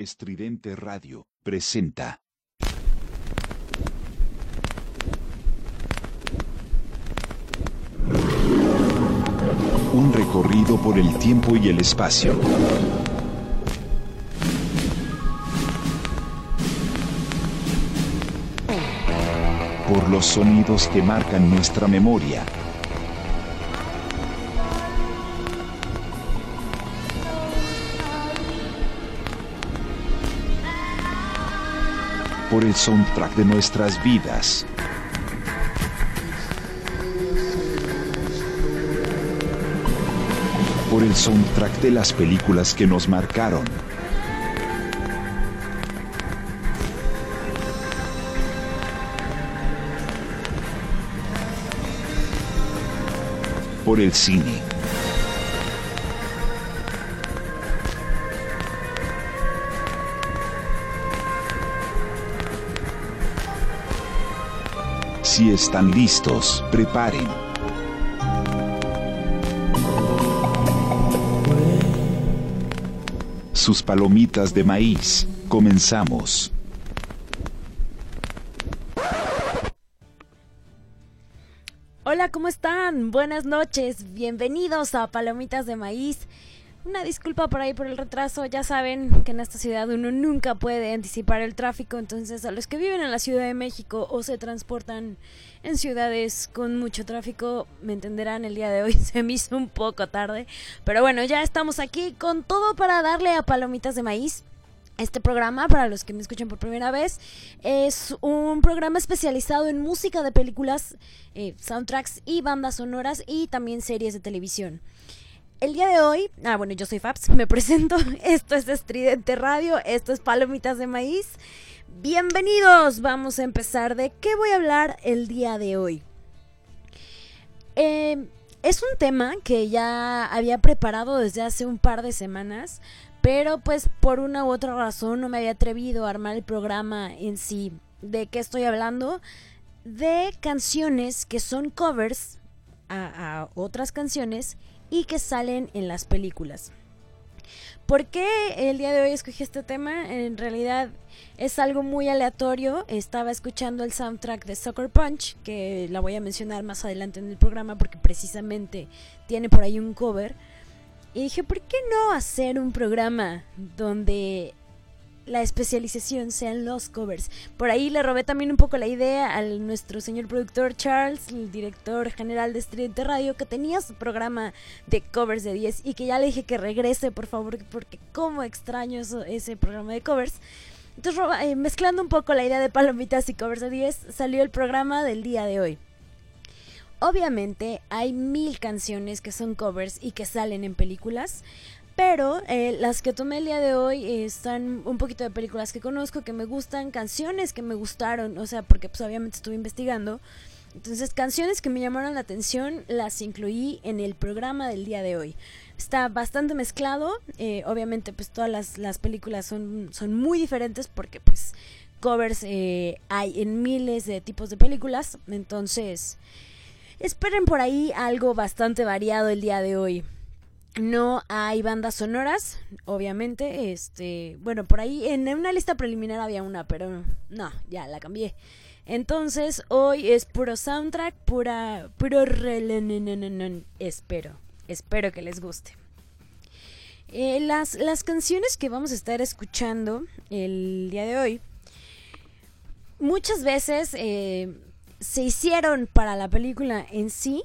Estridente Radio presenta. Un recorrido por el tiempo y el espacio. Por los sonidos que marcan nuestra memoria. Por el soundtrack de nuestras vidas. Por el soundtrack de las películas que nos marcaron. Por el cine. Si están listos, preparen. Sus palomitas de maíz. Comenzamos. Hola, ¿cómo están? Buenas noches. Bienvenidos a Palomitas de Maíz. Una disculpa por ahí por el retraso, ya saben que en esta ciudad uno nunca puede anticipar el tráfico, entonces a los que viven en la Ciudad de México o se transportan en ciudades con mucho tráfico, me entenderán, el día de hoy se me hizo un poco tarde, pero bueno, ya estamos aquí con todo para darle a palomitas de maíz. Este programa, para los que me escuchan por primera vez, es un programa especializado en música de películas, eh, soundtracks y bandas sonoras y también series de televisión. El día de hoy, ah bueno, yo soy Fabs, me presento, esto es Estridente Radio, esto es Palomitas de Maíz. Bienvenidos, vamos a empezar de qué voy a hablar el día de hoy. Eh, es un tema que ya había preparado desde hace un par de semanas, pero pues por una u otra razón no me había atrevido a armar el programa en sí. ¿De qué estoy hablando? De canciones que son covers a, a otras canciones y que salen en las películas. ¿Por qué el día de hoy escogí este tema? En realidad es algo muy aleatorio. Estaba escuchando el soundtrack de Soccer Punch, que la voy a mencionar más adelante en el programa porque precisamente tiene por ahí un cover. Y dije, ¿por qué no hacer un programa donde la especialización sean los covers. Por ahí le robé también un poco la idea al nuestro señor productor Charles, el director general de Estridente Radio, que tenía su programa de covers de 10 y que ya le dije que regrese, por favor, porque como extraño ese programa de covers. Entonces, eh, mezclando un poco la idea de palomitas y covers de 10, salió el programa del día de hoy. Obviamente hay mil canciones que son covers y que salen en películas, pero eh, las que tomé el día de hoy eh, están un poquito de películas que conozco, que me gustan, canciones que me gustaron, o sea, porque pues obviamente estuve investigando. Entonces, canciones que me llamaron la atención las incluí en el programa del día de hoy. Está bastante mezclado, eh, obviamente pues todas las, las, películas son, son muy diferentes porque pues covers hay en miles de tipos de películas, entonces esperen por ahí algo bastante variado el día de hoy. No hay bandas sonoras, obviamente. Este, bueno, por ahí en una lista preliminar había una, pero no, ya la cambié. Entonces, hoy es puro soundtrack, pura puro espero, espero que les guste. Eh, las, las canciones que vamos a estar escuchando el día de hoy, muchas veces eh, se hicieron para la película en sí,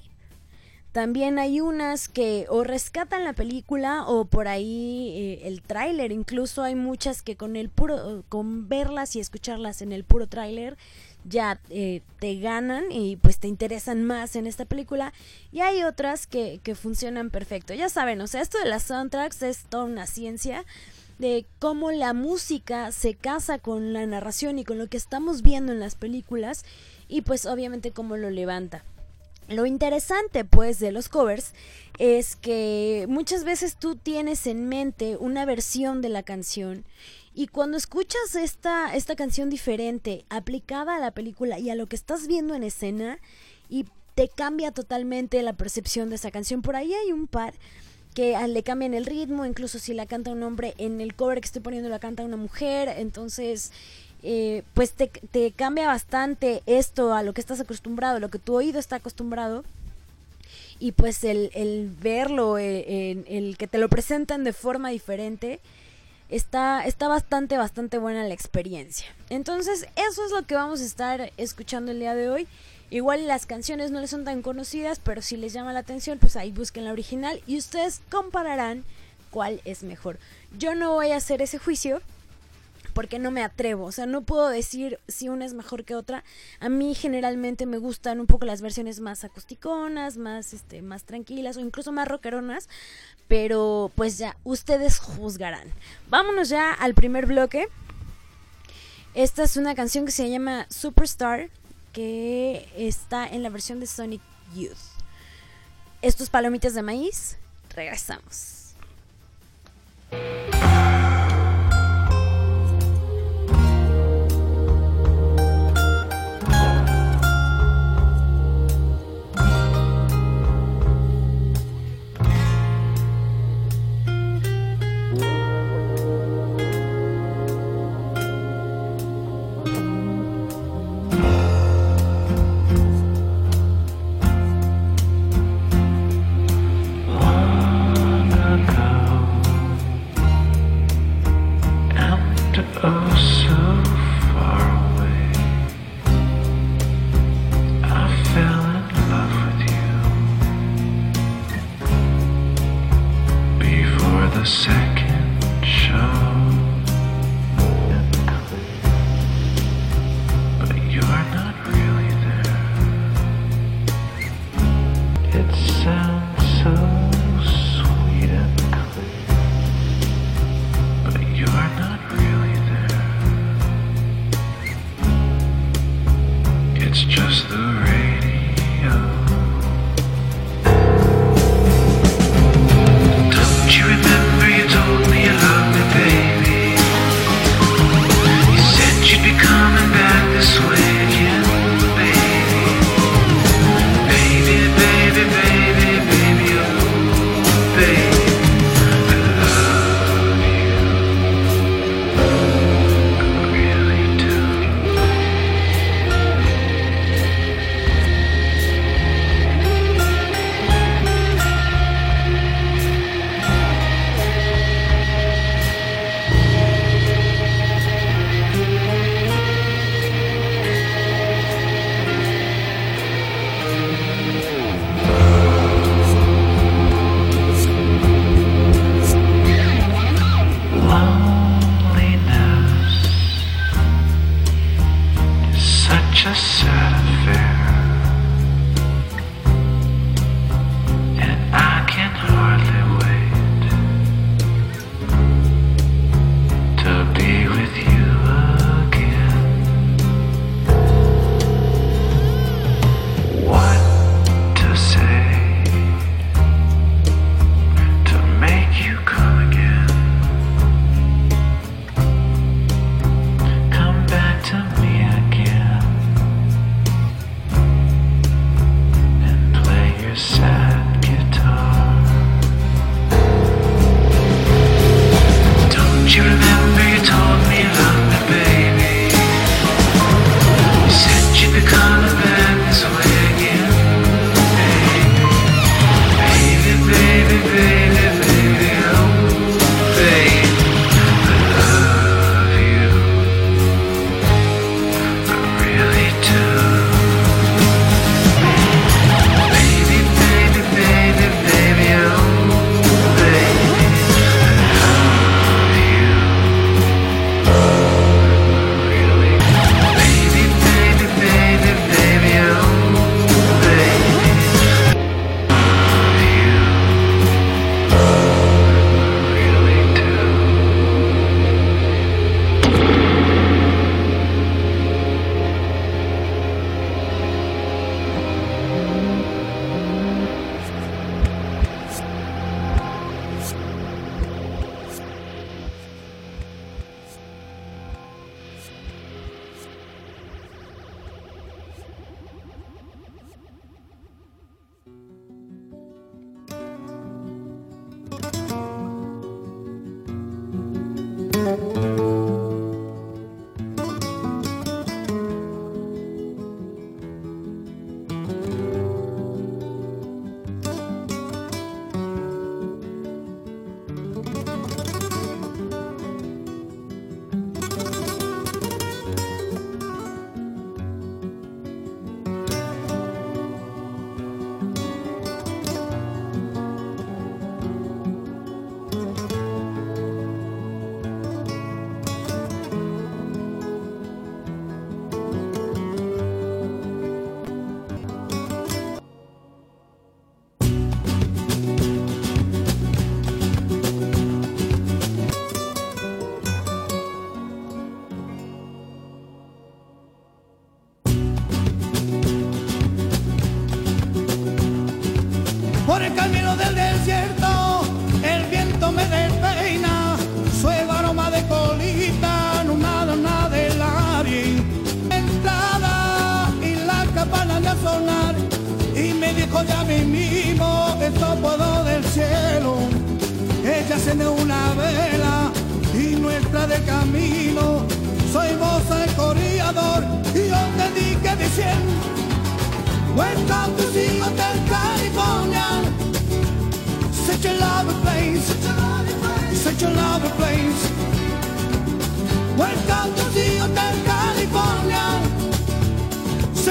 también hay unas que o rescatan la película o por ahí eh, el tráiler. Incluso hay muchas que con el puro, con verlas y escucharlas en el puro tráiler ya eh, te ganan y pues te interesan más en esta película. Y hay otras que, que funcionan perfecto. Ya saben, o sea, esto de las soundtracks es toda una ciencia de cómo la música se casa con la narración y con lo que estamos viendo en las películas y pues obviamente cómo lo levanta. Lo interesante pues de los covers es que muchas veces tú tienes en mente una versión de la canción y cuando escuchas esta, esta canción diferente aplicada a la película y a lo que estás viendo en escena y te cambia totalmente la percepción de esa canción. Por ahí hay un par que le cambian el ritmo, incluso si la canta un hombre en el cover que estoy poniendo la canta una mujer, entonces eh, pues te, te, cambia bastante esto a lo que estás acostumbrado, lo que tu oído está acostumbrado. Y pues el, el verlo, eh, el que te lo presentan de forma diferente, está, está bastante, bastante buena la experiencia. Entonces, eso es lo que vamos a estar escuchando el día de hoy. Igual las canciones no les son tan conocidas, pero si les llama la atención, pues ahí busquen la original y ustedes compararán cuál es mejor. Yo no voy a hacer ese juicio porque no me atrevo, o sea, no puedo decir si una es mejor que otra. A mí generalmente me gustan un poco las versiones más acusticonas, más este más tranquilas o incluso más rockeronas, pero pues ya ustedes juzgarán. Vámonos ya al primer bloque. Esta es una canción que se llama Superstar que está en la versión de Sonic Youth. Estos palomitas de maíz, regresamos.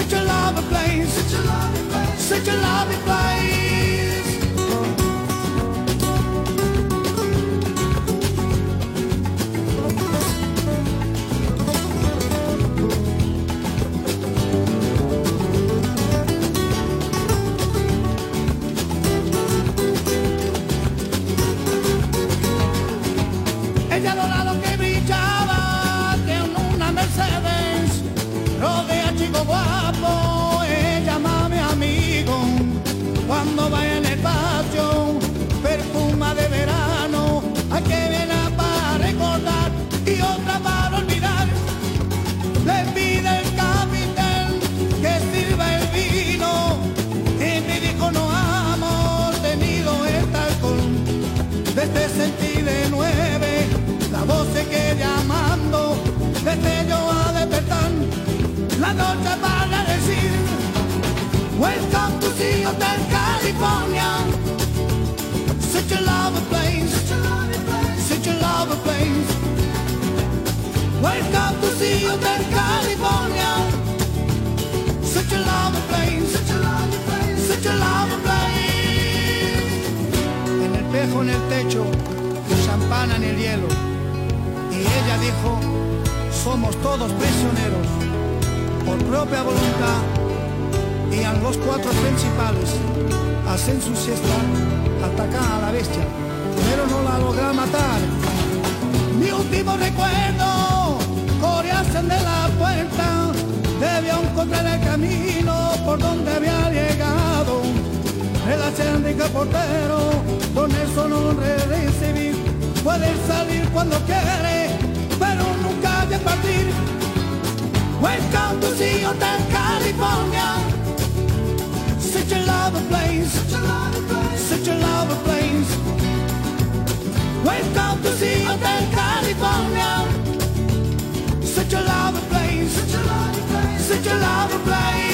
Such a lovely place, such a lovely place, such a lovely place. California. Such a lovely place. Such a lovely place. Welcome to the Hotel California. Such a a lovely place. Such a lovely place. En el espejo en el techo champana en el hielo. Y ella dijo somos todos prisioneros por propia voluntad y a los cuatro principales hacen su siesta atacan a la bestia pero no la logran matar. Mi último recuerdo coreasen de la puerta debió encontrar el camino por donde había llegado. El acéndico portero con eso no recibir puede salir cuando quiere pero nunca de partir. Welcome to Hotel California Such a lovely place. Such a lovely place. Welcome to the Hotel California. Such a lovely place. Such a lovely place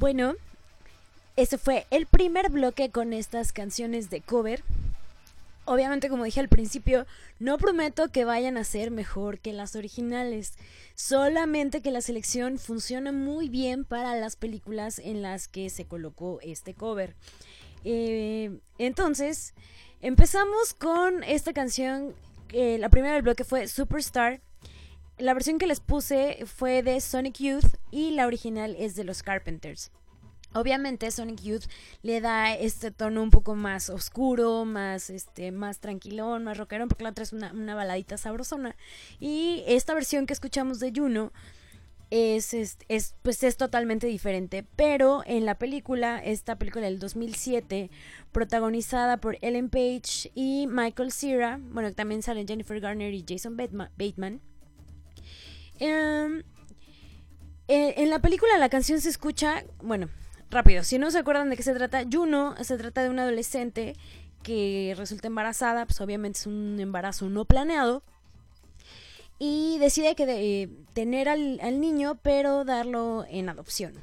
Bueno, ese fue el primer bloque con estas canciones de cover. Obviamente, como dije al principio, no prometo que vayan a ser mejor que las originales. Solamente que la selección funciona muy bien para las películas en las que se colocó este cover. Eh, entonces, empezamos con esta canción. la primera del bloque fue Superstar. La versión que les puse fue de Sonic Youth y la original es de los Carpenters. Obviamente Sonic Youth le da este tono un poco más oscuro, más este, más tranquilón, más rockerón, porque la otra es una, una baladita sabrosona. Y esta versión que escuchamos de Juno es, es, es, pues es totalmente diferente. Pero en la película, esta película del 2007, protagonizada por Ellen Page y Michael Cera, bueno, también salen Jennifer Garner y Jason Bateman. Em, eh, en la película la canción se escucha, bueno, rápido, si no se acuerdan de qué se trata, Juno se trata de una adolescente que resulta embarazada, pues obviamente es un embarazo no planeado, y decide que de, tener al, niño, pero darlo en adopción.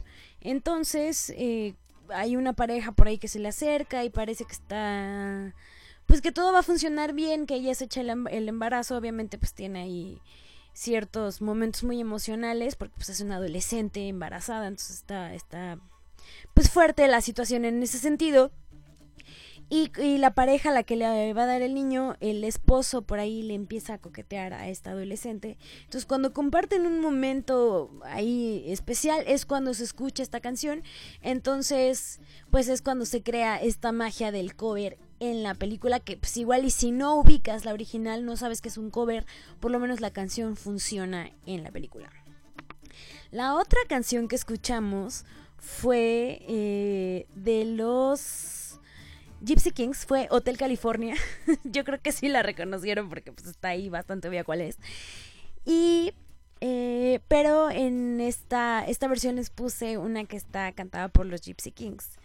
Entonces, eh, hay una pareja por ahí que se le acerca y parece que está, pues que todo va a funcionar bien, que ella se echa el embarazo, obviamente pues tiene ahí ciertos momentos muy emocionales porque pues es una adolescente embarazada, entonces está, está pues fuerte la situación en ese sentido. Y, la pareja a la que le va a dar el niño, el esposo por ahí le empieza a coquetear a esta adolescente. Entonces cuando comparten un momento ahí especial es cuando se escucha esta canción. Entonces pues es cuando se crea esta magia del cover en la película que pues igual y si no ubicas la original, no sabes que es un cover, por lo menos la canción funciona en la película. La otra canción que escuchamos fue eh, de los Gypsy Kings, fue Hotel California. Yo creo que sí la reconocieron porque pues está ahí bastante obvia cuál es. Y eh, pero en esta, esta versión les puse una que está cantada por los Gypsy Kings.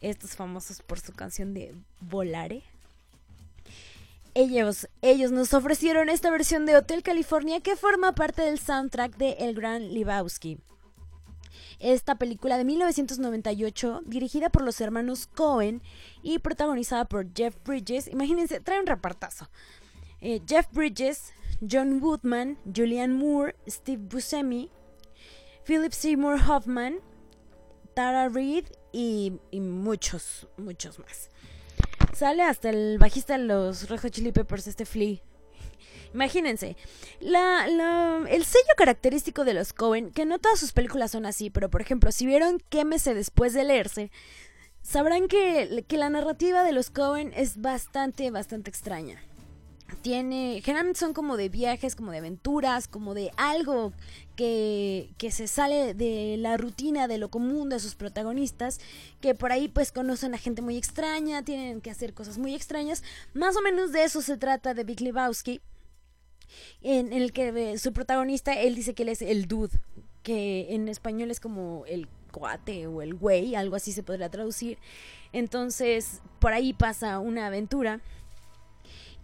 Estos famosos por su canción de Volare. Ellos, ellos nos ofrecieron esta versión de Hotel California que forma parte del soundtrack de El Gran Lebowski. Esta película de 1998, dirigida por los hermanos Cohen y protagonizada por Jeff Bridges. Imagínense, trae un repartazo. Eh, Jeff Bridges, John Woodman, Julianne Moore, Steve Buscemi, Philip Seymour Hoffman, Tara Reid y, y muchos, muchos más. Sale hasta el bajista de los Red Hot Chili Peppers, este Flea. Imagínense, la, la- el sello característico de los Cohen, que no todas sus películas son así, pero por ejemplo, si vieron Quémese después de leerse, sabrán que, que la narrativa de los Cohen es bastante, bastante extraña. Tiene, generalmente son como de viajes, como de aventuras, como de algo que, que se sale de la rutina, de lo común de sus protagonistas, que por ahí pues conocen a gente muy extraña, tienen que hacer cosas muy extrañas. Más o menos de eso se trata de Big Lebowski, en, el que eh, su protagonista, él dice que él es el dude, que en español es como el cuate o el güey, algo así se podría traducir. Entonces, por ahí pasa una aventura.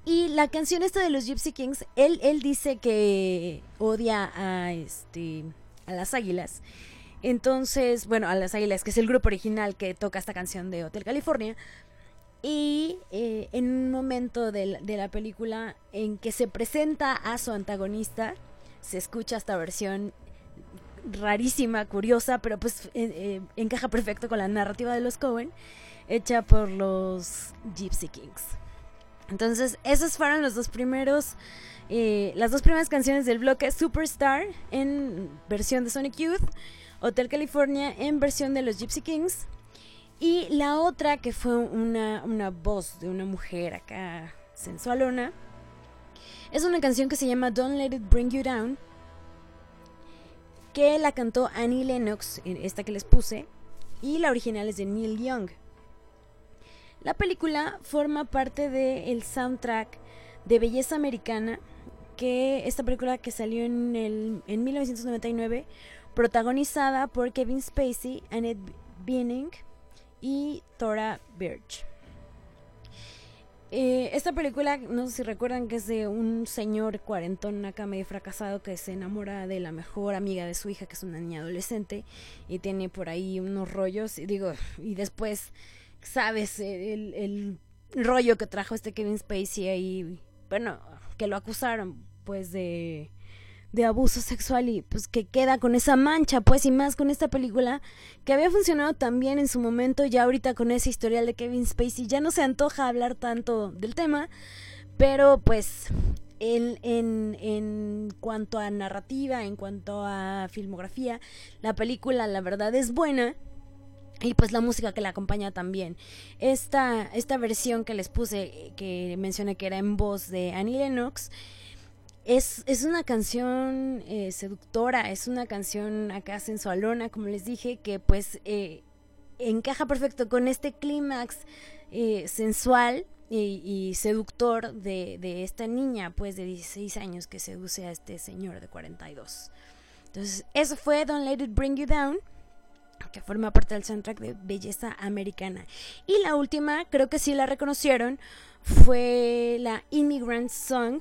Y la canción esta de los Gypsy Kings, él, él dice que odia a este a las águilas. Entonces, bueno, a las águilas, que es el grupo original que toca esta canción de Hotel California. Y eh, en un momento de la, película en que se presenta a su antagonista, se escucha esta versión rarísima, curiosa, pero pues eh, eh, encaja perfecto con la narrativa de los Cohen, hecha por los Gypsy Kings. Entonces, esos fueron los dos primeros, eh, las dos primeras canciones del bloque Superstar en versión de Sonic Youth, Hotel California en versión de los Gypsy Kings, y la otra que fue una, una voz de una mujer acá sensualona, es una canción que se llama Don't Let It Bring You Down, que la cantó Annie Lennox, esta que les puse, y la original es de Neil Young. La película forma parte del soundtrack de Belleza Americana, que esta película que salió en, el, en 1999, protagonizada por Kevin Spacey, Annette Bening y Thora Birch. Eh, esta película, no sé si recuerdan que es de un señor cuarentón acá medio fracasado que se enamora de la mejor amiga de su hija, que es una niña adolescente, y tiene por ahí unos rollos, y digo, y después, sabes, el, el rollo que trajo este Kevin Spacey ahí, bueno, que lo acusaron, pues, de, de abuso sexual y pues que queda con esa mancha, pues, y más con esta película que había funcionado también en su momento, ya ahorita con ese historial de Kevin Spacey, ya no se antoja hablar tanto del tema, pero pues en, en, en cuanto a narrativa, en cuanto a filmografía, la película la verdad es buena. Y pues la música que la acompaña también. Esta, esta versión que les puse, que mencioné que era en voz de Annie Lennox, es, es una canción eh, seductora, es una canción acá sensualona, como les dije, que pues eh, encaja perfecto con este clímax eh, sensual y, y seductor de, de esta niña, pues de 16 años que seduce a este señor de 42. Entonces, eso fue Don't Let It Bring You Down que forma parte del soundtrack de Belleza Americana. Y la última, creo que sí la reconocieron, fue la Immigrant Song,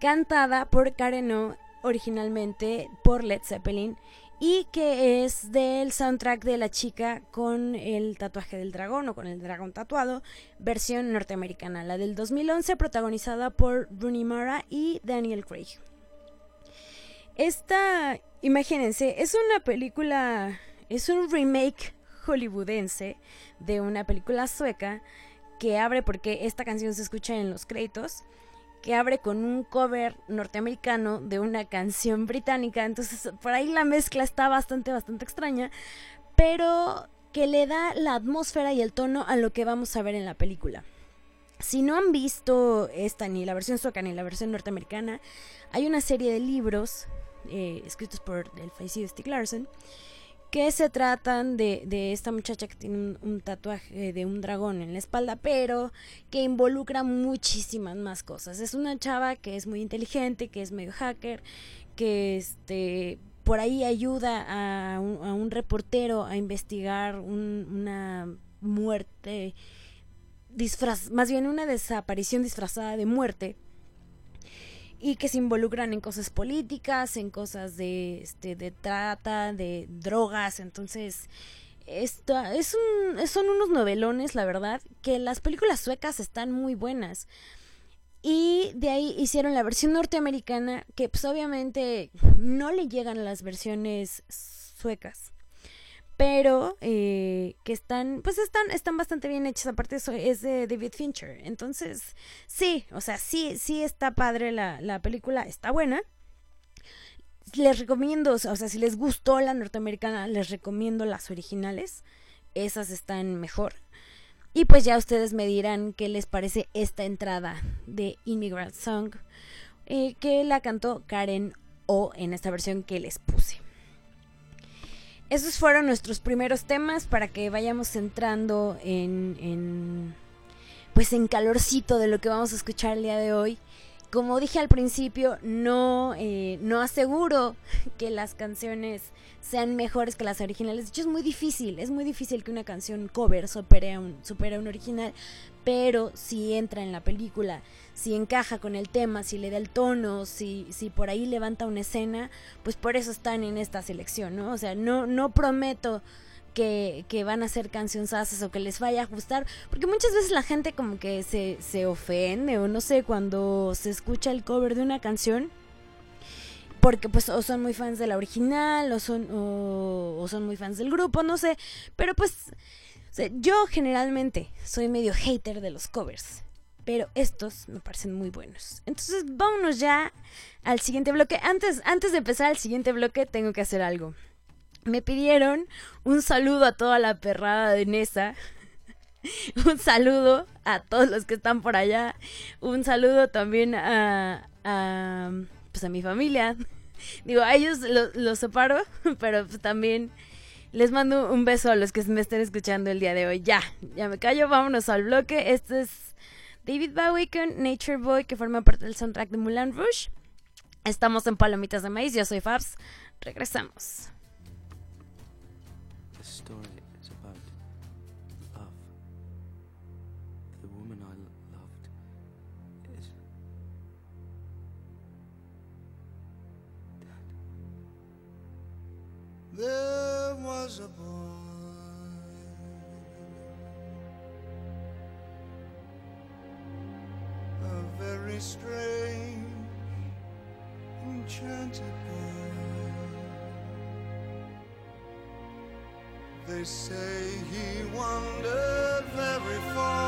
cantada por Karen O, originalmente por Led Zeppelin, y que es del soundtrack de la chica con el tatuaje del dragón o con el dragón tatuado, versión norteamericana, la del 2011, protagonizada por Rooney Mara y Daniel Craig. Esta, imagínense, es una película, es un remake hollywoodense de una película sueca que abre porque esta canción se escucha en los créditos, que abre con un cover norteamericano de una canción británica, entonces por ahí la mezcla está bastante, bastante extraña, pero que le da la atmósfera y el tono a lo que vamos a ver en la película. Si no han visto esta, ni la versión sueca ni la versión norteamericana, hay una serie de libros eh, escritos por el fallecido Stieg Larsson que se tratan de, de esta muchacha que tiene un, tatuaje de un dragón en la espalda, pero que involucra muchísimas más cosas. Es una chava que es muy inteligente, que es medio hacker, que este por ahí ayuda a un, a un reportero a investigar un- una muerte disfraz, más bien una desaparición disfrazada de muerte y que se involucran en cosas políticas, en cosas de, este, de trata, de drogas, entonces esto es un, son unos novelones, la verdad, que las películas suecas están muy buenas. Y de ahí hicieron la versión norteamericana, que pues obviamente no le llegan a las versiones suecas. Pero eh, que están, pues están, están bastante bien hechas. Aparte eso es de David Fincher. Entonces, sí, o sea, sí, sí está padre la, la película, está buena. Les recomiendo, o sea, si les gustó la norteamericana, les recomiendo las originales. Esas están mejor. Y pues ya ustedes me dirán qué les parece esta entrada de Immigrant Song, eh, que la cantó Karen O en esta versión que les puse. Esos fueron nuestros primeros temas para que vayamos entrando en, en pues en calorcito de lo que vamos a escuchar el día de hoy. Como dije al principio, no, eh, no aseguro que las canciones sean mejores que las originales. De hecho, es muy difícil, es muy difícil que una canción cover supere a un, supere a un original, pero si entra en la película, si encaja con el tema, si le da el tono, si, si por ahí levanta una escena, pues por eso están en esta selección, ¿no? O sea, no, no prometo que, que van a ser cancionzazas o que les vaya a gustar, porque muchas veces la gente como que se, se ofende o no sé, cuando se escucha el cover de una canción, porque pues o son muy fans de la original o son, o, o son muy fans del grupo, no sé, pero pues yo generalmente soy medio hater de los covers. Pero estos me parecen muy buenos. Entonces vámonos ya al siguiente bloque. Antes, antes de empezar el siguiente bloque tengo que hacer algo. Me pidieron un saludo a toda la perrada de Nesa. un saludo a todos los que están por allá. Un saludo también a, a pues a mi familia. Digo, a ellos los los separo, pero pues también les mando un beso a los que me estén escuchando el día de hoy. Ya, ya me callo, vámonos al bloque. Este es David Bowie con Nature Boy, que forma parte del soundtrack de Moulin Rouge. Estamos en Palomitas de Maíz, yo soy Fabs. Regresamos. Strange Enchanted boy They say he wandered very far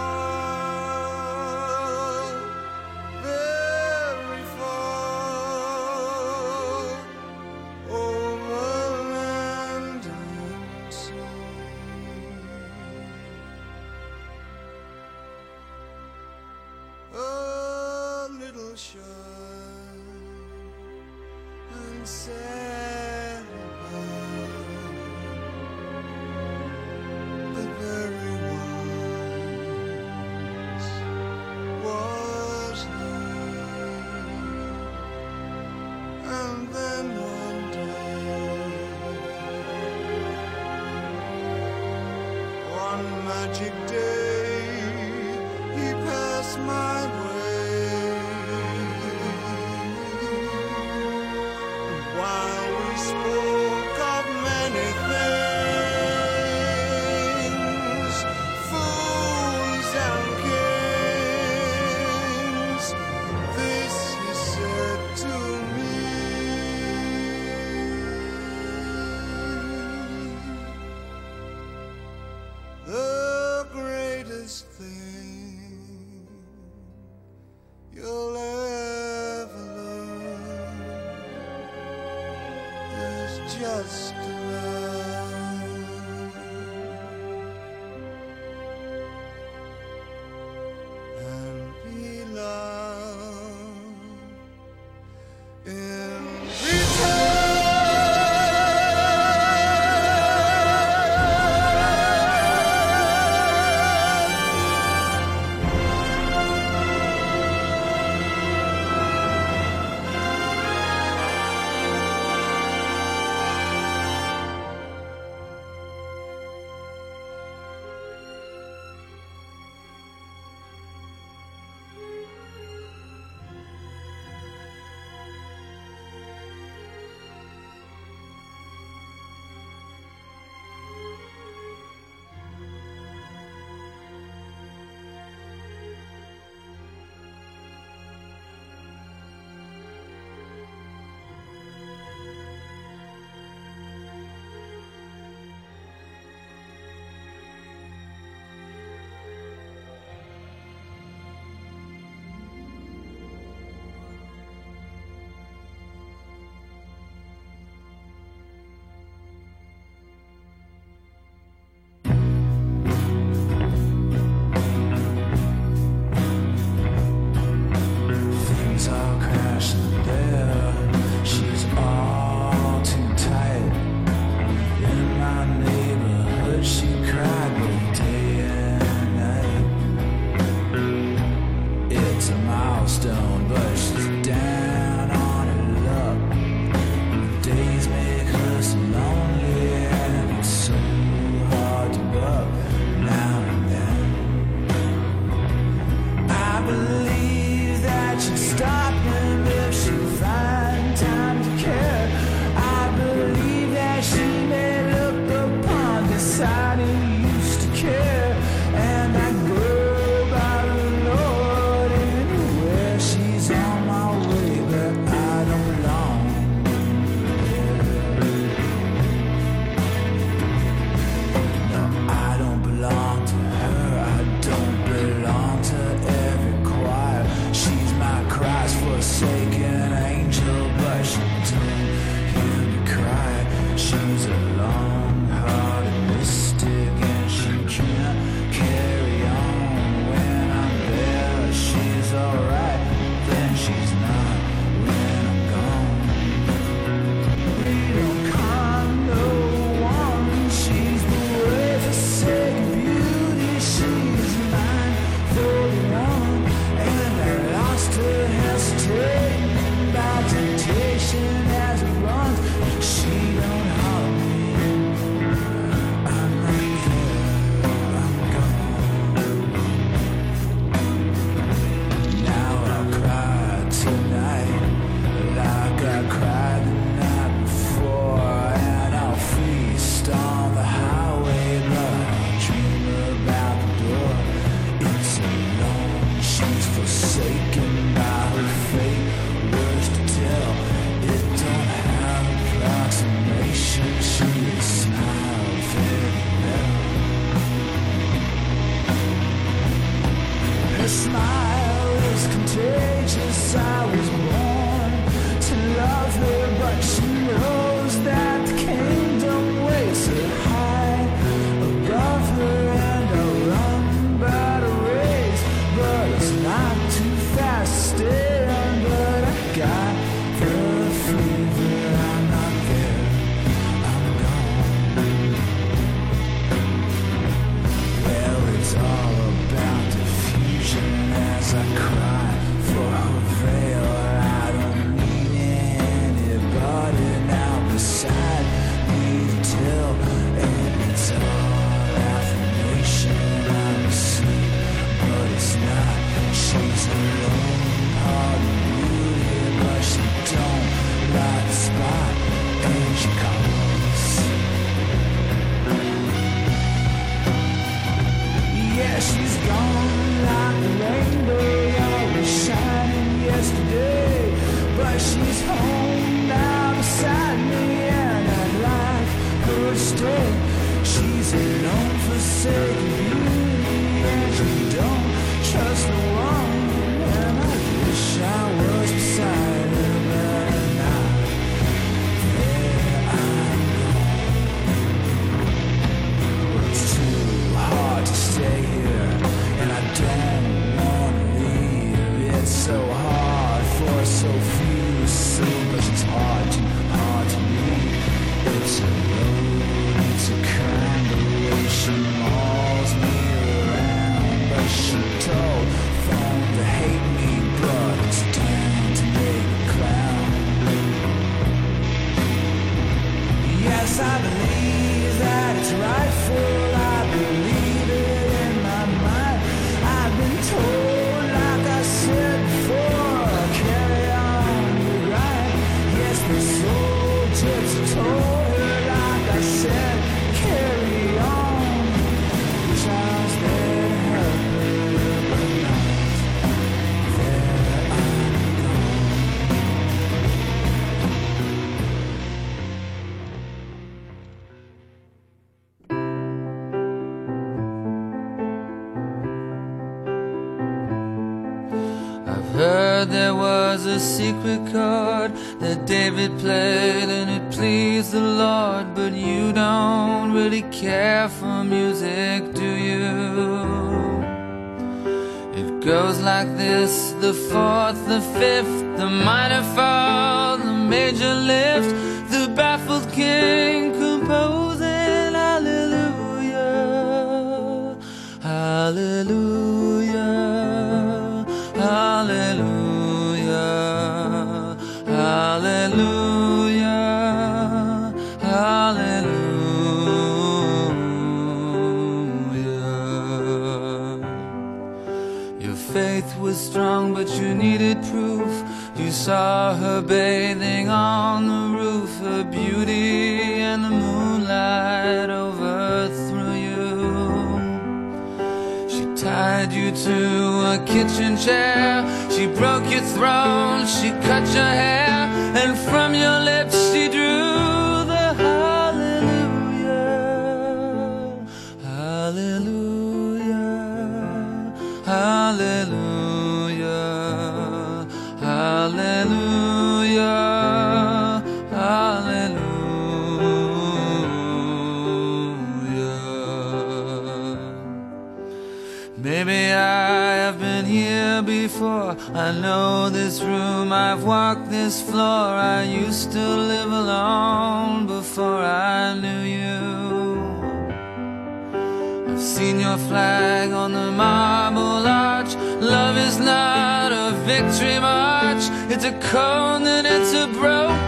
seen your flag on the marble arch. Love is not a victory march, it's a cold and it's a broken.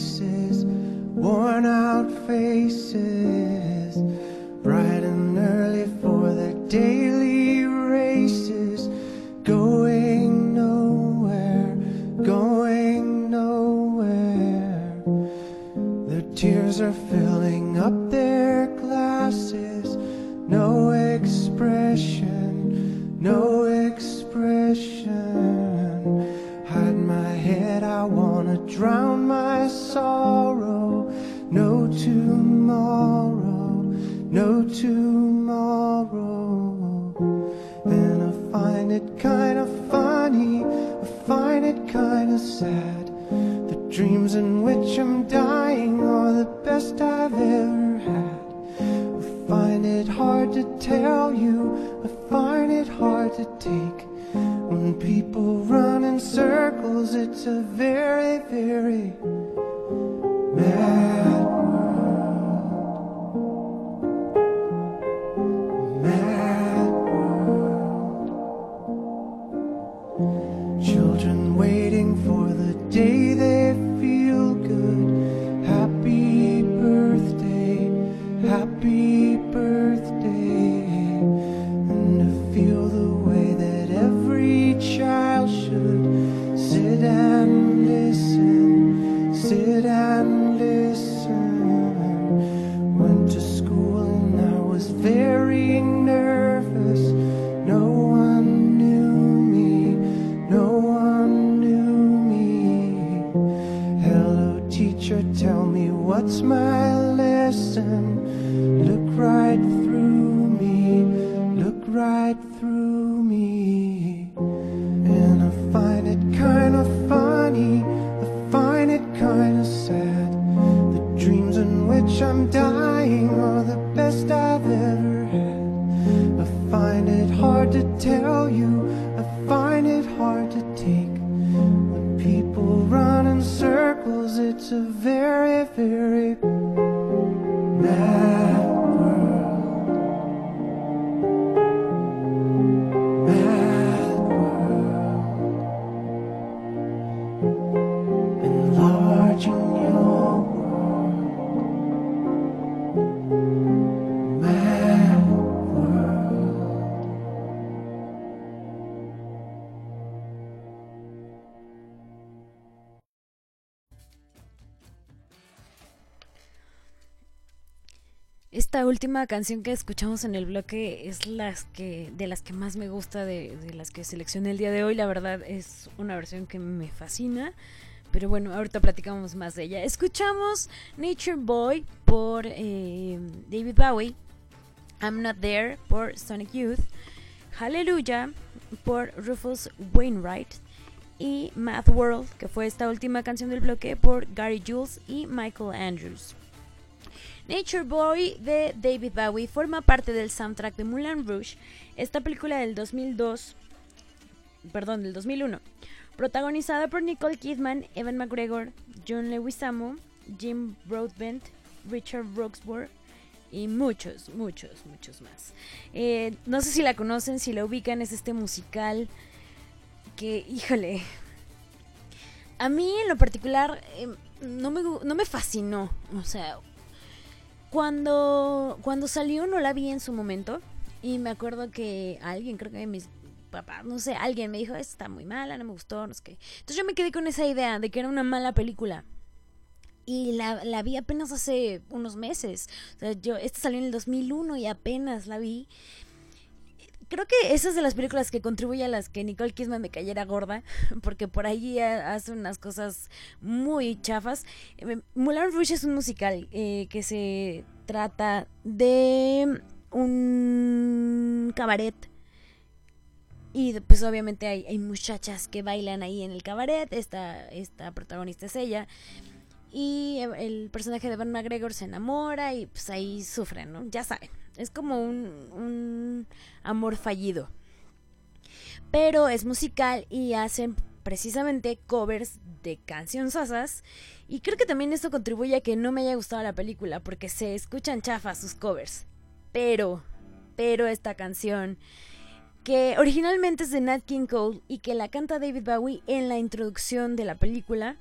places mad última canción que escuchamos en el bloque es las que de las que más me gusta de, de las que seleccioné el día de hoy. La verdad es una versión que me fascina. Pero bueno, ahorita platicamos más de ella. Escuchamos Nature Boy por eh, David Bowie. I'm Not There por Sonic Youth. Hallelujah por Rufus Wainwright. Y Math World, que fue esta última canción del bloque por Gary Jules y Michael Andrews. Nature Boy de David Bowie forma parte del soundtrack de Moulin Rouge, esta película del 2002, perdón, del 2001, protagonizada por Nicole Kidman, Evan McGregor, John Leguizamo, Jim Broadbent, Richard Roxburgh y muchos, muchos, muchos más. Eh, no sé si la conocen, si la ubican, es este musical que, híjole, a mí en lo particular eh, no, me, no me fascinó, o sea, cuando, cuando salió no la vi en su momento y me acuerdo que alguien, creo que mis papás, no sé, alguien me dijo, "Esta está muy mala, no me gustó, no sé qué. Entonces yo me quedé con esa idea de que era una mala película. Y la, la vi apenas hace unos meses. O sea, yo, esta salió en el 2001 y apenas la vi. Creo que esa es de las películas que contribuye a las que Nicole Kidman me cayera gorda, porque por ahí ha- hace unas cosas muy chafas. Eh, Moulin Rouge es un musical eh, que se trata de un cabaret y pues obviamente hay, hay muchachas que bailan ahí en el cabaret, esta, esta protagonista es ella. Y el- el personaje de Van McGregor se enamora y pues ahí sufren, ¿no? Ya saben, es como un, un amor fallido. Pero es musical y hacen precisamente covers de canciones sasas. Y creo que también esto contribuye a que no me haya gustado la película porque se escuchan chafas sus covers. Pero, pero esta canción que originalmente es de Nat King Cole y que la canta David Bowie en la introducción de la película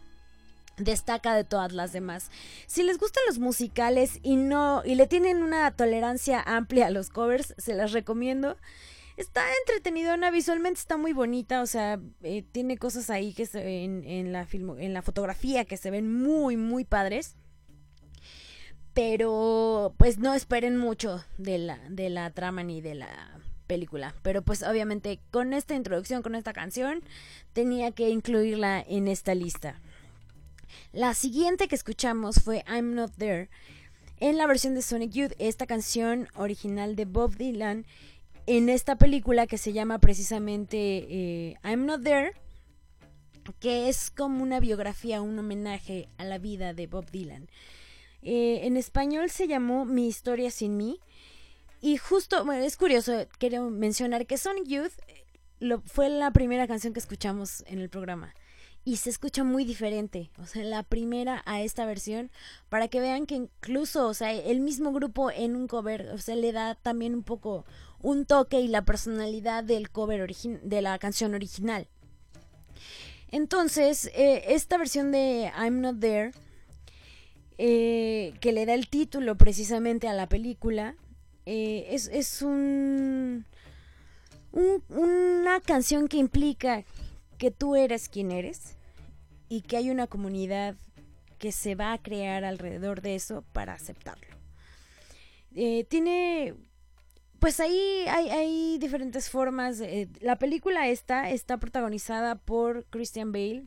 destaca de todas las demás. Si les gustan los musicales y no y le tienen una tolerancia amplia a los covers, se las recomiendo. Está entretenidona, visualmente está muy bonita, o sea, eh, tiene cosas ahí que se en la filmo- en la fotografía que se ven muy muy padres. Pero pues no esperen mucho de la de la trama ni de la película, pero pues obviamente con esta introducción, con esta canción, tenía que incluirla en esta lista. La siguiente que escuchamos fue I'm Not There. En la versión de Sonic Youth, esta canción original de Bob Dylan, en esta película que se llama precisamente eh, I'm Not There, que es como una biografía, un homenaje a la vida de Bob Dylan. Eh, en español se llamó Mi historia sin mí. Y justo, bueno, es curioso, quiero mencionar que Sonic Youth eh, lo, fue la primera canción que escuchamos en el programa y se escucha muy diferente, o sea, la primera a esta versión, para que vean que incluso, o sea, el mismo grupo en un cover, o sea, le da también un poco un toque y la personalidad del cover de la canción original. Entonces, eh, esta versión de I'm Not There, eh, que le da el título precisamente a la película, eh, es, es un, un- una canción que implica que tú eres quien eres y que hay una comunidad que se va a crear alrededor de eso para aceptarlo. Eh, tiene, pues ahí hay, hay diferentes formas. la película esta está protagonizada por Christian Bale,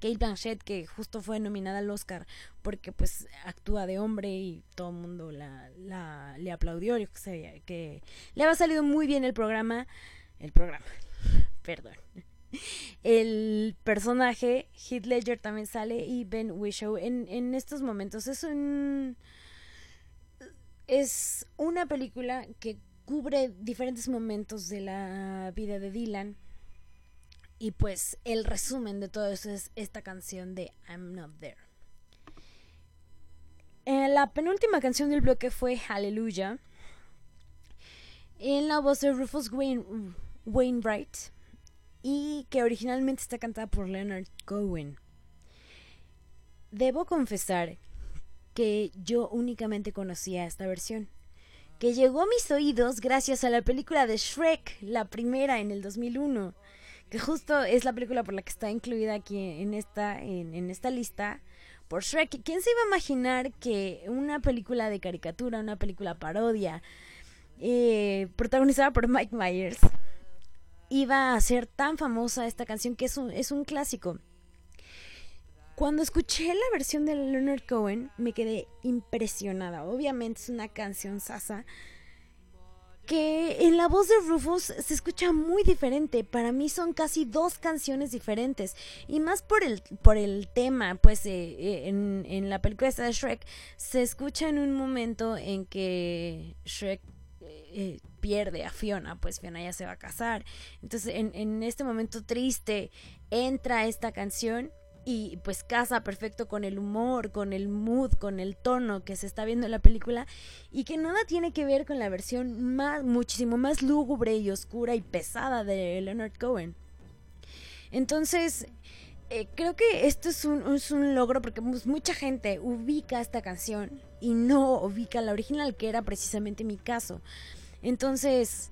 Kate Blanchett, que justo fue nominada al Oscar porque pues actúa de hombre y todo el mundo la, la- le aplaudió, yo sé, que le había salido muy bien el programa, el programa, perdón. El personaje, Heath Ledger también sale y Ben Whishaw en, en estos momentos es un es una película que cubre diferentes momentos de la vida de Dylan y pues el resumen de todo eso es esta canción de I'm Not There. Eh, la penúltima canción del bloque fue Hallelujah. En la voz de Rufus Wain- Wainwright. Y que originalmente está cantada por Leonard Cohen. Debo confesar que yo únicamente conocía esta versión. Que llegó a mis oídos gracias a la película de Shrek, la primera en el 2001 que justo es la película por la que está incluida aquí en esta, en, en esta lista, por Shrek. ¿Quién se iba a imaginar que una película de caricatura, una película parodia, eh, protagonizada por Mike Myers, iba a ser tan famosa esta canción que es un, es un clásico? Cuando escuché la versión de Leonard Cohen, me quedé impresionada. Obviamente es una canción sasa, que en la voz de Rufus se escucha muy diferente. Para mí son casi dos canciones diferentes. Y más por el, por el tema, pues eh, eh, en, en la película de Shrek se escucha en un momento en que Shrek eh, pierde a Fiona, pues Fiona ya se va a casar. Entonces en, en este momento triste entra esta canción y pues casa perfecto con el humor, con el mood, con el tono que se está viendo en la película y que nada tiene que ver con la versión más muchísimo más lúgubre y oscura y pesada de Leonard Cohen. Entonces, eh, creo que esto es un, es un logro porque pues, mucha gente ubica esta canción y no ubica la original, que era precisamente mi caso. Entonces,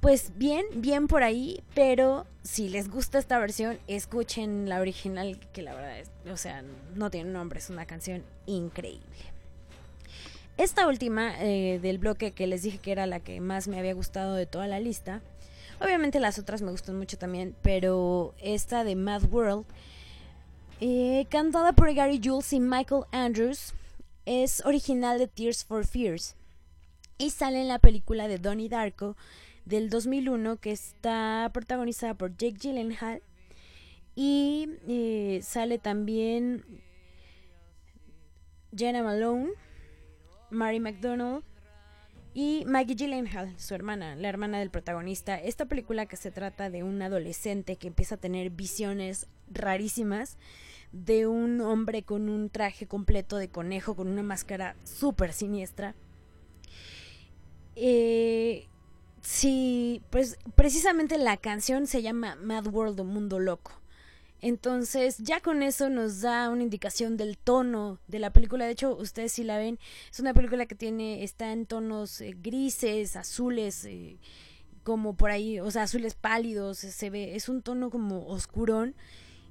pues bien, bien por ahí, pero si les gusta esta versión, escuchen la original, que la verdad es, o sea, no tiene nombre, es una canción increíble. Esta última eh, del bloque que les dije que era la que más me había gustado de toda la lista, obviamente las otras me gustan mucho también, pero esta de Mad World, eh, cantada por Gary Jules y Michael Andrews, es original de Tears for Fears y sale en la película de Donnie Darko del 2001 que está protagonizada por Jake Gyllenhaal y eh, sale también Jenna Malone, Mary McDonald y Maggie Gyllenhaal, su hermana, la hermana del protagonista. Esta película que se trata de un adolescente que empieza a tener visiones rarísimas de un hombre con un traje completo de conejo, con una máscara súper siniestra. Eh, sí, pues precisamente la canción se llama Mad World o Mundo Loco. Entonces, ya con eso nos da una indicación del tono de la película. De hecho, ustedes si la ven, es una película que tiene, está en tonos eh, grises, azules, eh, como por ahí, o sea, azules pálidos, se ve, es un tono como oscurón.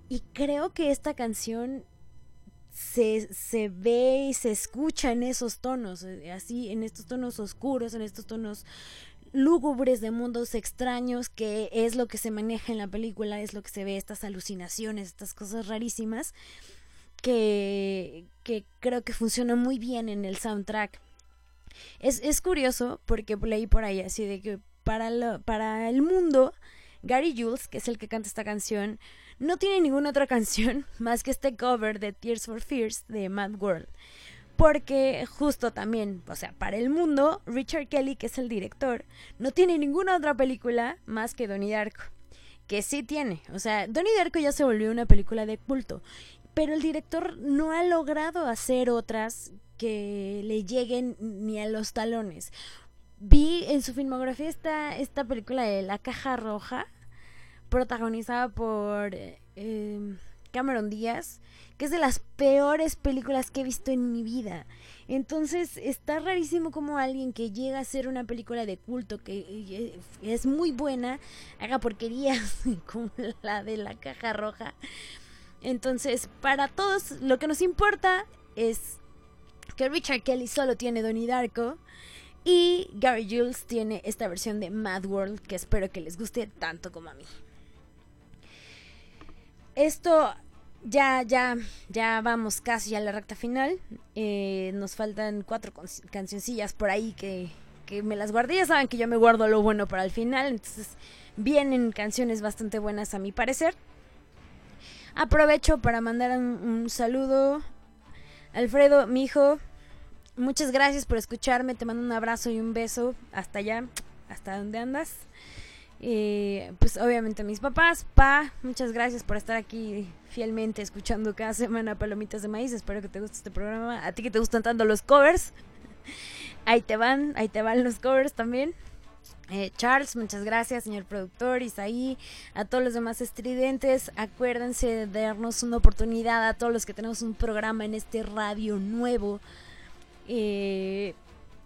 Y creo que esta canción se, se ve y se escucha en esos tonos, eh, así, en estos tonos oscuros, en estos tonos lúgubres de mundos extraños, que es lo que se maneja en la película, es lo que se ve, estas alucinaciones, estas cosas rarísimas, que, que creo que funciona muy bien en el soundtrack. Es, es curioso porque leí por ahí así de que para, para el mundo, Gary Jules, que es el que canta esta canción, no tiene ninguna otra canción más que este cover de Tears for Fears de Mad World. Porque justo también, o sea, para el mundo, Richard Kelly, que es el director, no tiene ninguna otra película más que Donnie Darko. Que sí tiene. O sea, Donnie Darko ya se volvió una película de culto. Pero el director no ha logrado hacer otras que le lleguen ni a los talones. Vi en su filmografía esta, esta película de La Caja Roja, protagonizada por eh, eh, Cameron Díaz, que es de las peores películas que he visto en mi vida. Entonces está rarísimo como alguien que llega a ser una película de culto, que eh, es muy buena, haga porquerías como la de la caja roja. Entonces, para todos, lo que nos importa es que Richard Kelly solo tiene Donnie Darko. Y Gary Jules tiene esta versión de Mad World que espero que les guste tanto como a mí. Esto ya, ya, ya vamos casi a la recta final. Eh, nos faltan cuatro cancioncillas por ahí que, que me las guardé. Ya saben que yo me guardo lo bueno para el final. Entonces vienen canciones bastante buenas a mi parecer. Aprovecho para mandar un, un saludo. Alfredo, mi hijo, muchas gracias por escucharme. Te mando un abrazo y un beso hasta allá, hasta donde andas. Eh, pues obviamente mis papás, pa, muchas gracias por estar aquí fielmente escuchando cada semana Palomitas de Maíz. Espero que te guste este programa. A ti que te gustan tanto los covers, ahí te van, ahí te van los covers también. Eh, Charles, muchas gracias, señor productor, Isaí, a todos los demás estridentes. Acuérdense de darnos una oportunidad a todos los que tenemos un programa en este radio nuevo. Eh,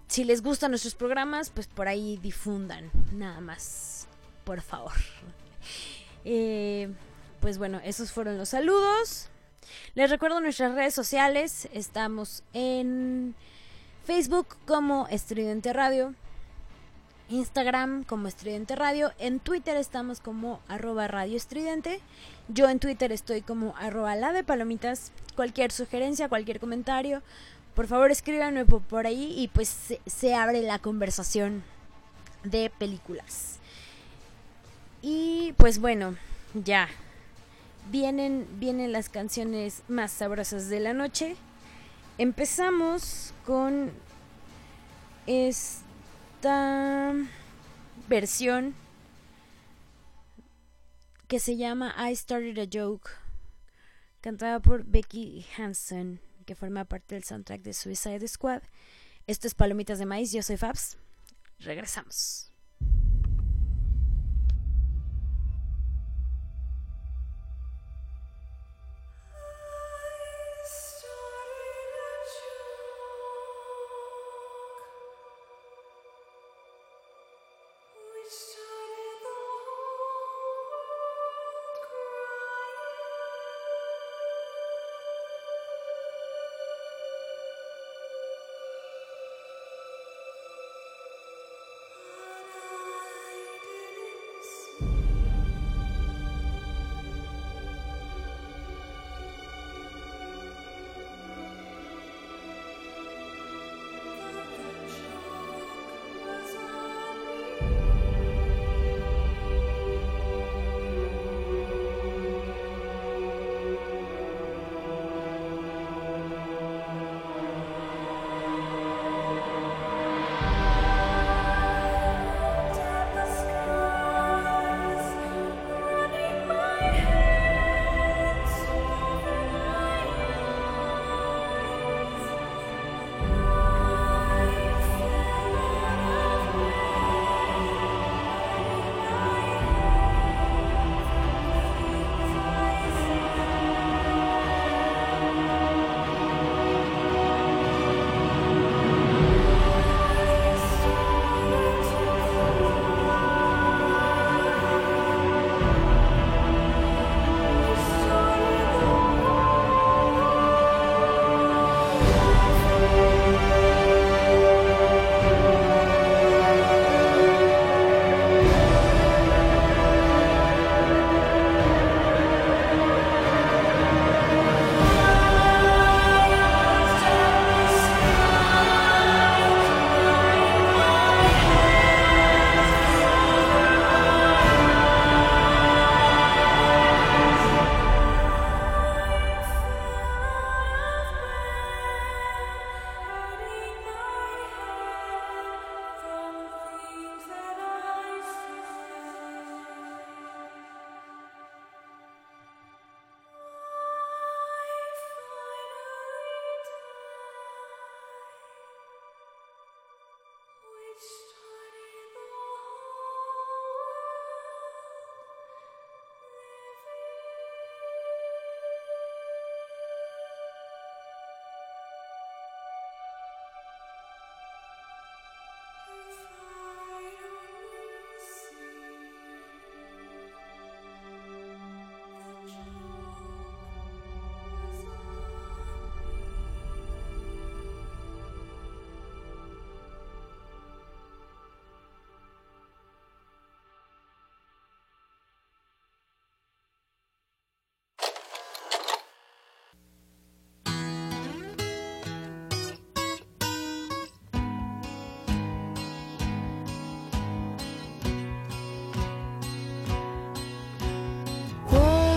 si les gustan nuestros programas, pues por ahí difundan, nada más, por favor. Eh, pues bueno, esos fueron los saludos. Les recuerdo nuestras redes sociales. Estamos en Facebook como Estridente Radio. Instagram como Estridente Radio. En Twitter estamos como arroba Radio Estridente. Yo en Twitter estoy como arroba la de palomitas. Cualquier sugerencia, cualquier comentario, por favor escríbanme por, ahí y pues se abre la conversación de películas. Y pues bueno, ya. Vienen, vienen las canciones más sabrosas de la noche. Empezamos con esta versión que se llama I Started a Joke, cantada por Becky Hansen, que forma parte del soundtrack de Suicide Squad. Esto es Palomitas de Maíz, yo soy Fabs. Regresamos.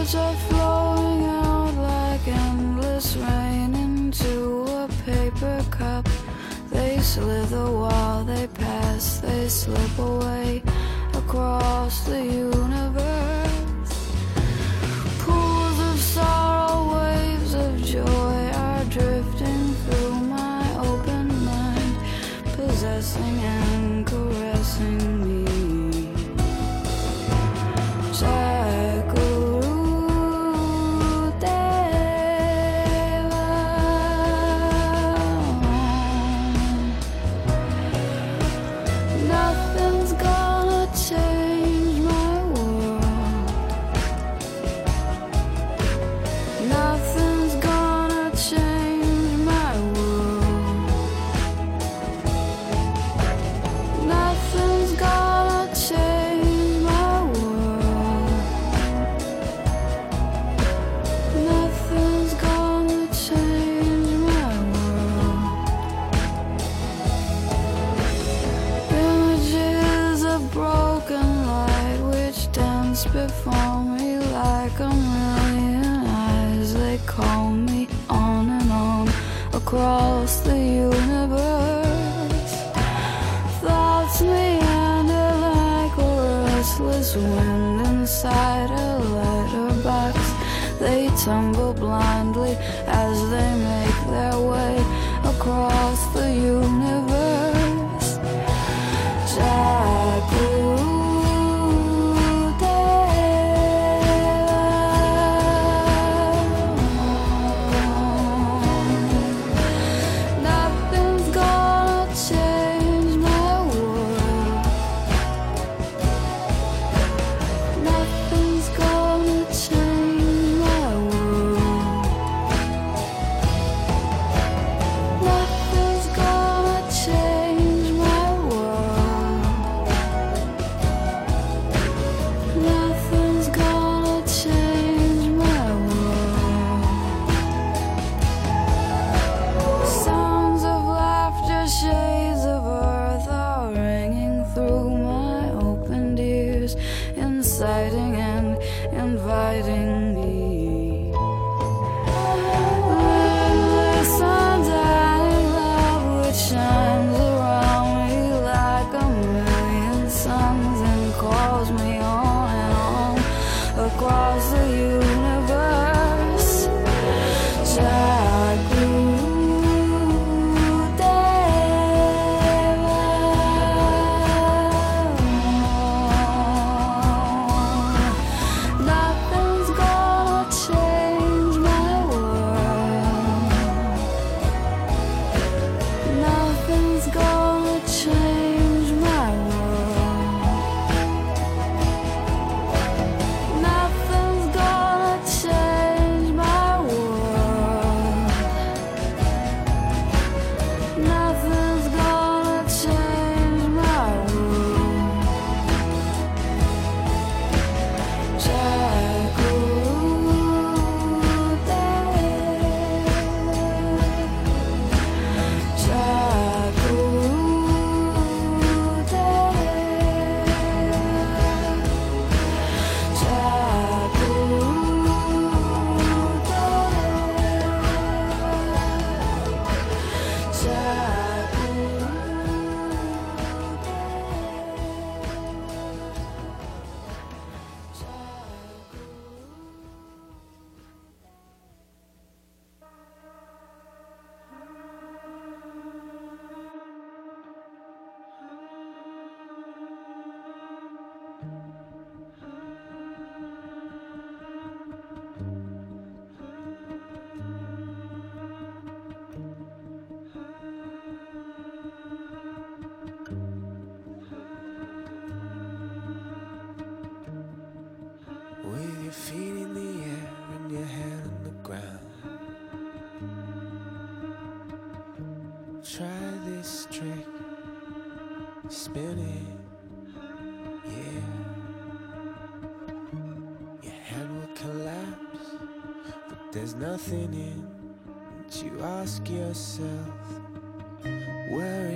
Are flowing out like endless rain into a paper cup. They slither while they pass, they slip away across the universe.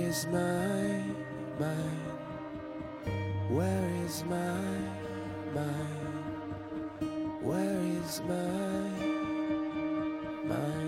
is my mind? Where is my mind? Where is my mind?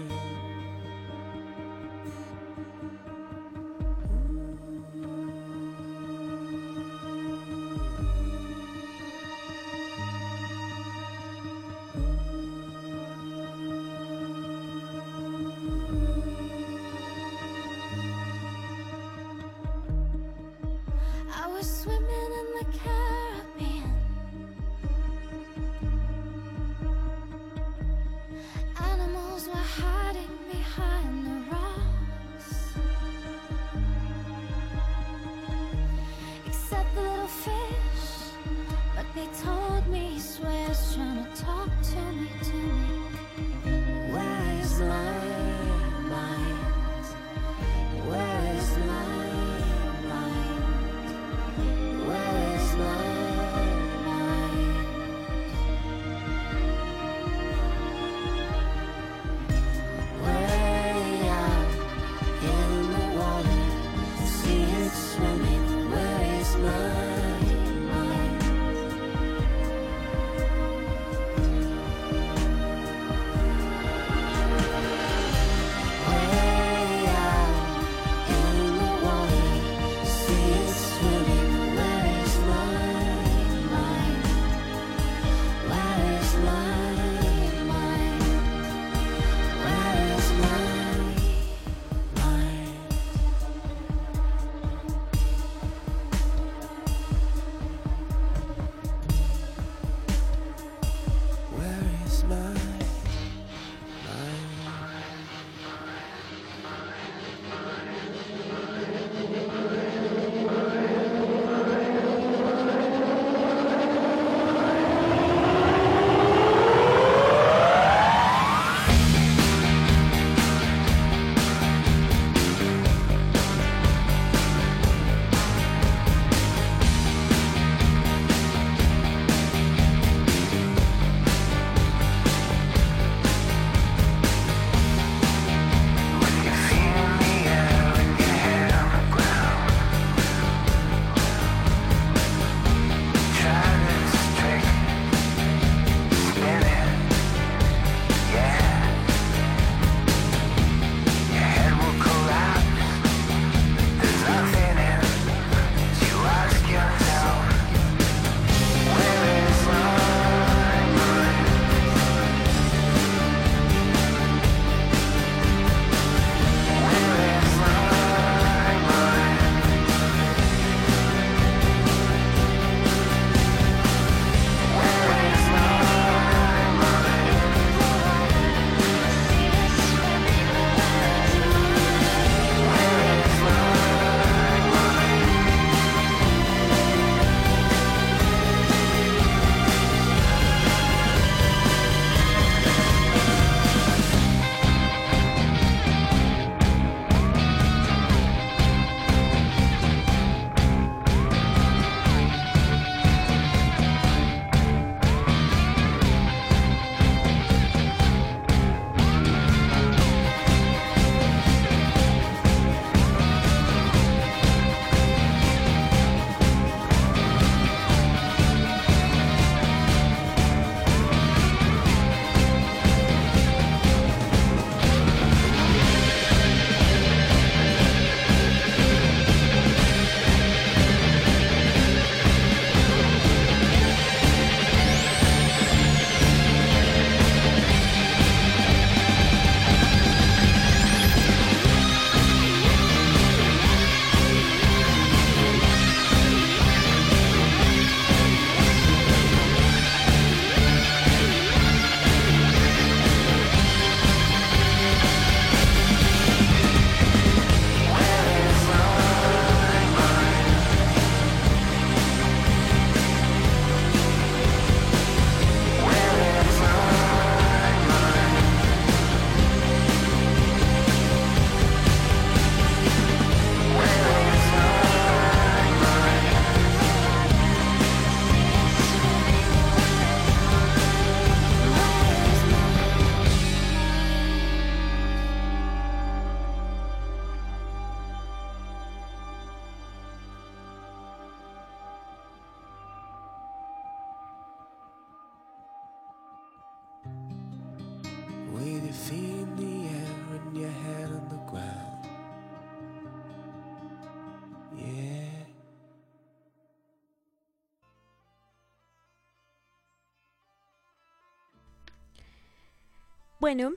Bueno,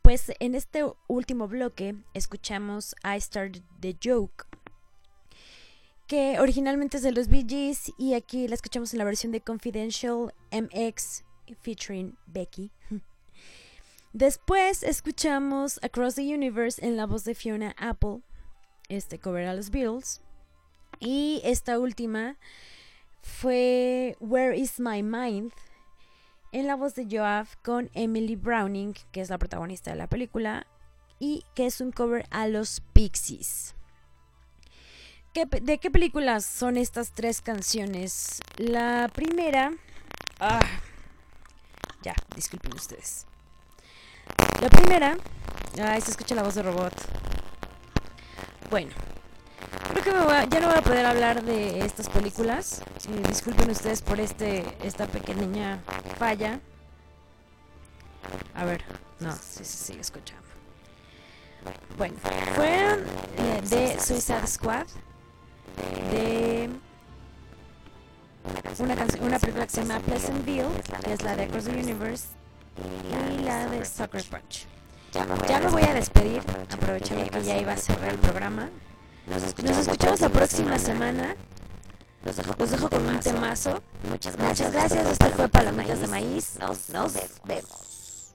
pues en este último bloque escuchamos I Started the Joke, que originalmente es de los Bee Gees y aquí la escuchamos en la versión de Confidential MX featuring Becky. Después escuchamos Across the Universe en la voz de Fiona Apple, este cover a los Beatles. Y esta última fue Where is My Mind en la voz de Joab con Emily Browning, que es la protagonista de la película, y que es un cover a los Pixies. ¿Qué pe- ¿De qué películas son estas tres canciones? La primera... Ah, ya, disculpen ustedes. La primera... Ay, se escucha la voz de robot. Bueno, creo que me voy ya no voy a poder hablar de estas películas. Disculpen ustedes por este esta pequeña falla. A ver, no, sí se sigue escuchando. Bueno, fueron eh, de Suicide Squad, de una, una película que se llama Pleasantville, que es la de Across the Universe, y la de Sucker Punch. Ya me voy a despedir, aprovechando que ya iba a cerrar el programa. Nos escuchamos la próxima semana. Los dejo, con un temazo. Muchas gracias. Muchas gracias. Esto fue Palomitas de Maíz. Nos, nos vemos.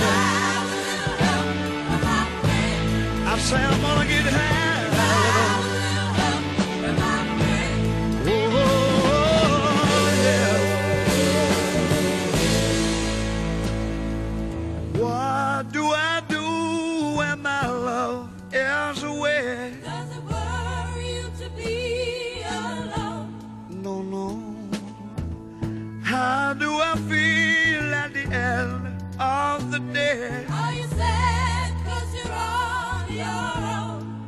I say I'm gonna get high. Oh, oh, yeah. What do I do when my love is away? Does it worry you to be alone? No, no. How do I feel at the end of the day?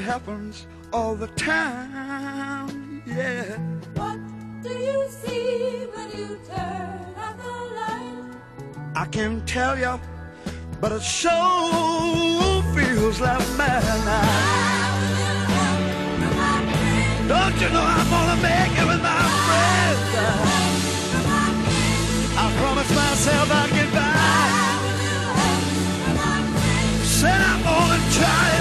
happens all the time. Yeah. What do you see when you turn out the light? I can't tell you, but it sure feels like midnight. Don't you know I'm gonna make it with my friends? I promised myself I'd get by. Said I'm gonna I'm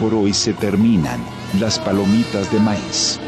Por hoy se terminan las palomitas de maíz.